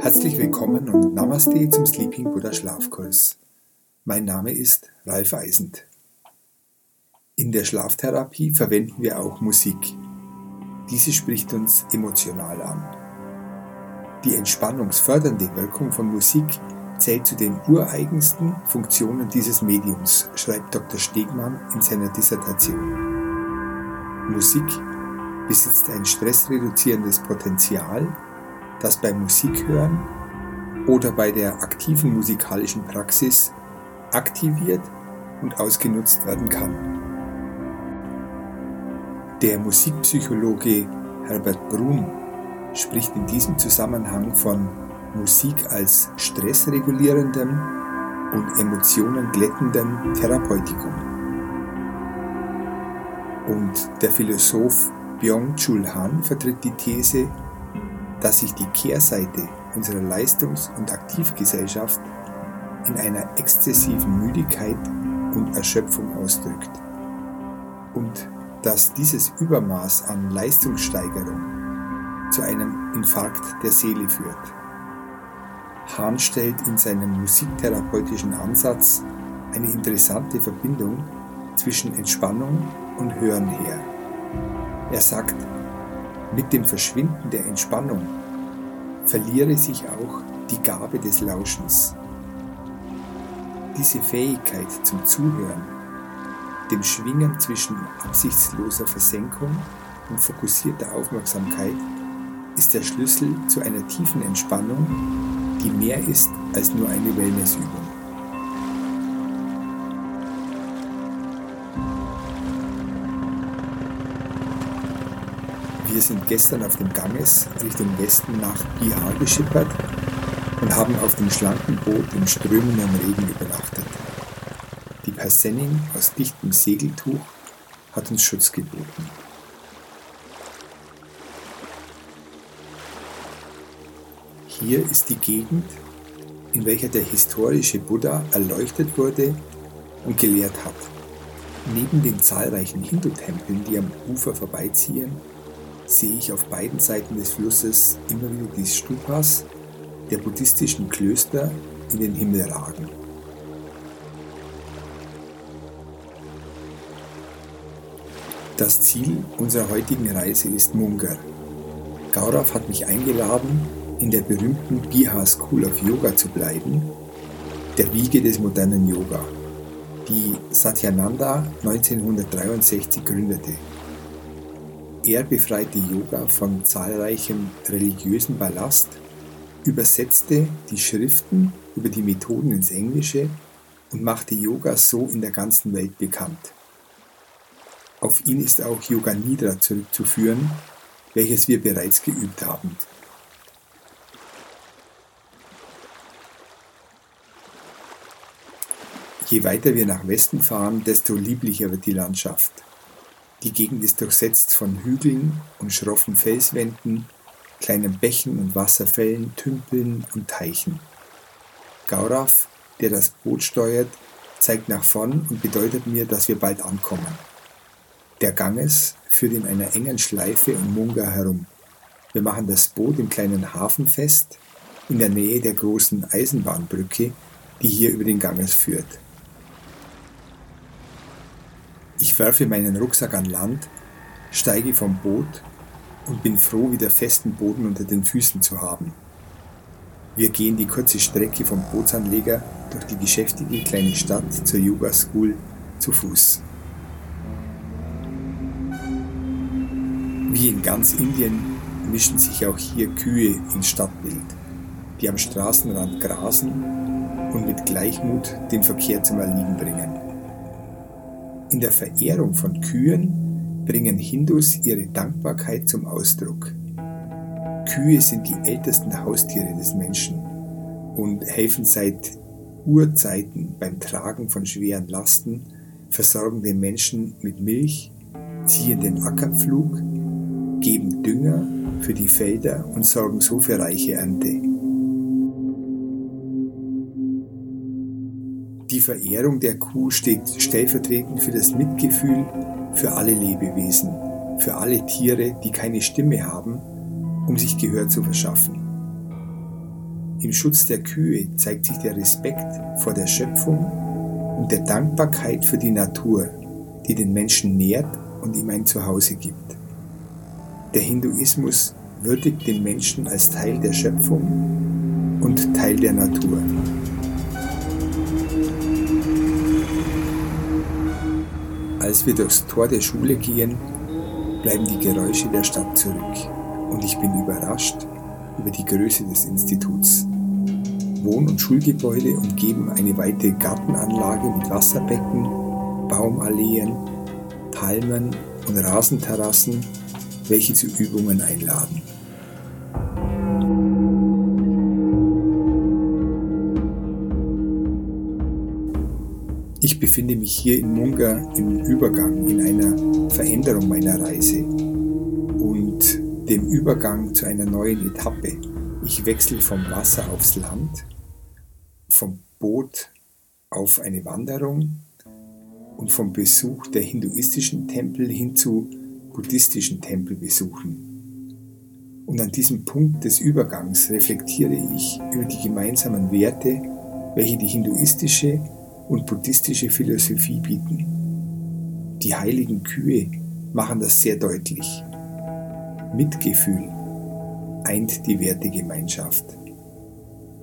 Herzlich willkommen und Namaste zum Sleeping Buddha Schlafkurs. Mein Name ist Ralf Eisend. In der Schlaftherapie verwenden wir auch Musik. Diese spricht uns emotional an. Die entspannungsfördernde Wirkung von Musik zählt zu den ureigensten Funktionen dieses Mediums, schreibt Dr. Stegmann in seiner Dissertation. Musik besitzt ein stressreduzierendes Potenzial das beim Musikhören oder bei der aktiven musikalischen Praxis aktiviert und ausgenutzt werden kann. Der Musikpsychologe Herbert Brun spricht in diesem Zusammenhang von Musik als stressregulierendem und Emotionen glättendem Therapeutikum. Und der Philosoph Byung-Chul Han vertritt die These, dass sich die Kehrseite unserer Leistungs- und Aktivgesellschaft in einer exzessiven Müdigkeit und Erschöpfung ausdrückt und dass dieses Übermaß an Leistungssteigerung zu einem Infarkt der Seele führt. Hahn stellt in seinem musiktherapeutischen Ansatz eine interessante Verbindung zwischen Entspannung und Hören her. Er sagt, mit dem Verschwinden der Entspannung verliere sich auch die Gabe des Lauschens. Diese Fähigkeit zum Zuhören, dem Schwingen zwischen absichtsloser Versenkung und fokussierter Aufmerksamkeit, ist der Schlüssel zu einer tiefen Entspannung, die mehr ist als nur eine Wellnessübung. Wir sind gestern auf dem Ganges Richtung Westen nach Bihar geschippert und haben auf dem schlanken Boot im strömenden Regen übernachtet. Die Persenning aus dichtem Segeltuch hat uns Schutz geboten. Hier ist die Gegend, in welcher der historische Buddha erleuchtet wurde und gelehrt hat. Neben den zahlreichen Hindu-Tempeln, die am Ufer vorbeiziehen, sehe ich auf beiden Seiten des Flusses immer wieder die Stupas der buddhistischen Klöster in den Himmel ragen. Das Ziel unserer heutigen Reise ist Munger. Gaurav hat mich eingeladen, in der berühmten Bihar School of Yoga zu bleiben, der Wiege des modernen Yoga, die Satyananda 1963 gründete. Er befreite Yoga von zahlreichem religiösen Ballast, übersetzte die Schriften über die Methoden ins Englische und machte Yoga so in der ganzen Welt bekannt. Auf ihn ist auch Yoga Nidra zurückzuführen, welches wir bereits geübt haben. Je weiter wir nach Westen fahren, desto lieblicher wird die Landschaft. Die Gegend ist durchsetzt von Hügeln und schroffen Felswänden, kleinen Bächen und Wasserfällen, Tümpeln und Teichen. Gaurav, der das Boot steuert, zeigt nach vorn und bedeutet mir, dass wir bald ankommen. Der Ganges führt in einer engen Schleife um Munga herum. Wir machen das Boot im kleinen Hafen fest, in der Nähe der großen Eisenbahnbrücke, die hier über den Ganges führt. Ich werfe meinen Rucksack an Land, steige vom Boot und bin froh, wieder festen Boden unter den Füßen zu haben. Wir gehen die kurze Strecke vom Bootsanleger durch die geschäftige kleine Stadt zur Yoga School zu Fuß. Wie in ganz Indien mischen sich auch hier Kühe ins Stadtbild, die am Straßenrand grasen und mit Gleichmut den Verkehr zum Erliegen bringen. In der Verehrung von Kühen bringen Hindus ihre Dankbarkeit zum Ausdruck. Kühe sind die ältesten Haustiere des Menschen und helfen seit Urzeiten beim Tragen von schweren Lasten, versorgen den Menschen mit Milch, ziehen den Ackerpflug, geben Dünger für die Felder und sorgen so für reiche Ernte. Verehrung der Kuh steht stellvertretend für das Mitgefühl für alle Lebewesen, für alle Tiere, die keine Stimme haben, um sich Gehör zu verschaffen. Im Schutz der Kühe zeigt sich der Respekt vor der Schöpfung und der Dankbarkeit für die Natur, die den Menschen nährt und ihm ein Zuhause gibt. Der Hinduismus würdigt den Menschen als Teil der Schöpfung und Teil der Natur. Als wir durchs Tor der Schule gehen, bleiben die Geräusche der Stadt zurück und ich bin überrascht über die Größe des Instituts. Wohn- und Schulgebäude umgeben eine weite Gartenanlage mit Wasserbecken, Baumalleen, Palmen und Rasenterrassen, welche zu Übungen einladen. Ich befinde mich hier in Munga im Übergang, in einer Veränderung meiner Reise und dem Übergang zu einer neuen Etappe. Ich wechsle vom Wasser aufs Land, vom Boot auf eine Wanderung und vom Besuch der hinduistischen Tempel hin zu buddhistischen Tempelbesuchen. Und an diesem Punkt des Übergangs reflektiere ich über die gemeinsamen Werte, welche die hinduistische und buddhistische Philosophie bieten. Die heiligen Kühe machen das sehr deutlich. Mitgefühl eint die Wertegemeinschaft.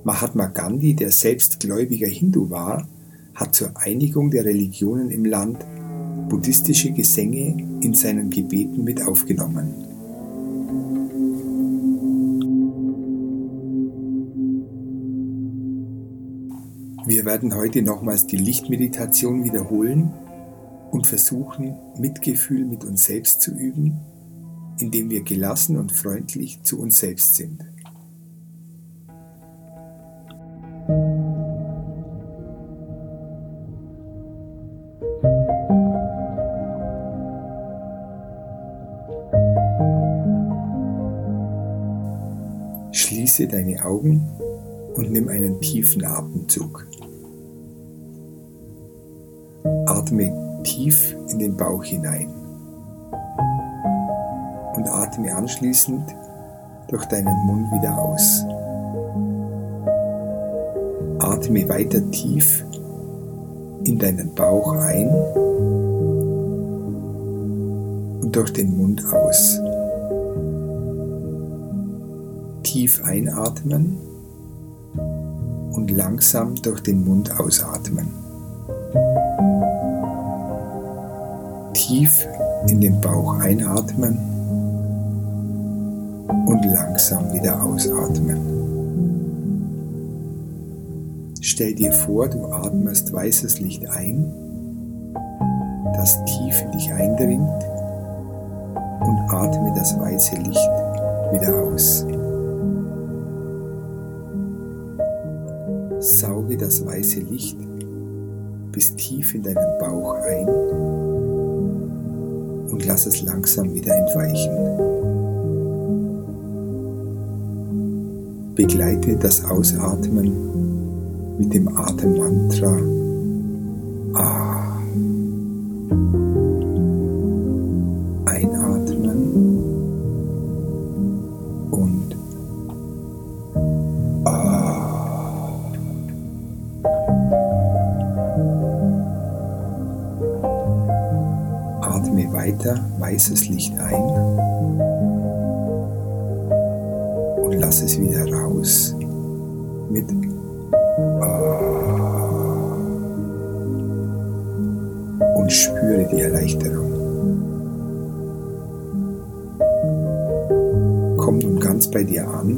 Mahatma Gandhi, der selbst gläubiger Hindu war, hat zur Einigung der Religionen im Land buddhistische Gesänge in seinen Gebeten mit aufgenommen. Wir werden heute nochmals die Lichtmeditation wiederholen und versuchen, Mitgefühl mit uns selbst zu üben, indem wir gelassen und freundlich zu uns selbst sind. Schließe deine Augen und nimm einen tiefen Atemzug. Atme tief in den Bauch hinein und atme anschließend durch deinen Mund wieder aus. Atme weiter tief in deinen Bauch ein und durch den Mund aus. Tief einatmen und langsam durch den Mund ausatmen. Tief in den Bauch einatmen und langsam wieder ausatmen. Stell dir vor, du atmest weißes Licht ein, das tief in dich eindringt und atme das weiße Licht wieder aus. Das weiße Licht bis tief in deinen Bauch ein und lass es langsam wieder entweichen. Begleite das Ausatmen mit dem Atemmantra Ah. Weißes Licht ein und lass es wieder raus mit ah. und spüre die Erleichterung. Komm nun ganz bei dir an,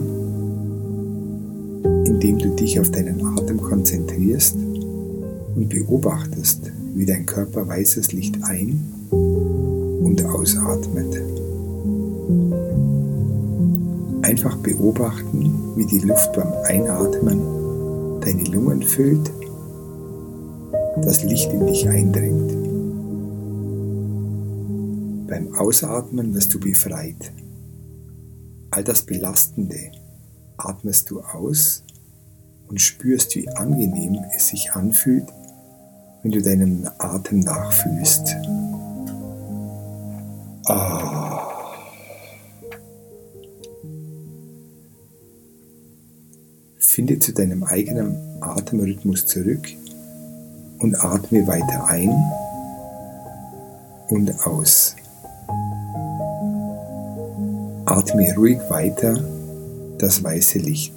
indem du dich auf deinen Atem konzentrierst und beobachtest, wie dein Körper weißes Licht ein und ausatmet. Einfach beobachten, wie die Luft beim Einatmen deine Lungen füllt, das Licht in dich eindringt. Beim Ausatmen wirst du befreit. All das Belastende atmest du aus und spürst, wie angenehm es sich anfühlt, wenn du deinem Atem nachfühlst. Ah. Finde zu deinem eigenen Atemrhythmus zurück und atme weiter ein und aus. Atme ruhig weiter das weiße Licht.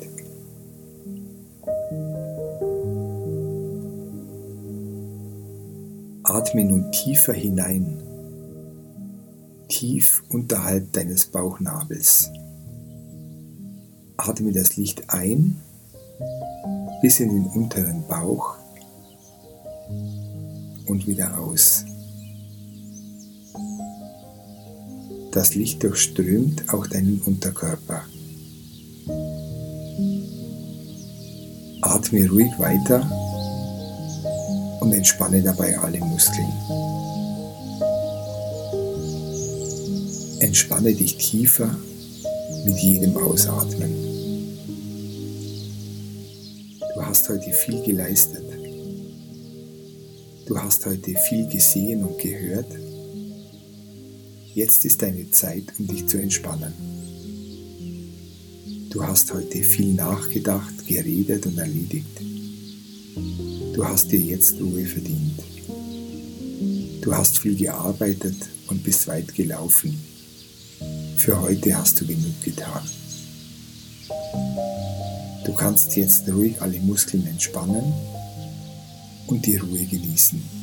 Atme nun tiefer hinein tief unterhalb deines Bauchnabels. Atme das Licht ein bis in den unteren Bauch und wieder aus. Das Licht durchströmt auch deinen Unterkörper. Atme ruhig weiter und entspanne dabei alle Muskeln. Entspanne dich tiefer mit jedem Ausatmen. Du hast heute viel geleistet. Du hast heute viel gesehen und gehört. Jetzt ist deine Zeit, um dich zu entspannen. Du hast heute viel nachgedacht, geredet und erledigt. Du hast dir jetzt Ruhe verdient. Du hast viel gearbeitet und bist weit gelaufen. Für heute hast du genug getan. Du kannst jetzt ruhig alle Muskeln entspannen und die Ruhe genießen.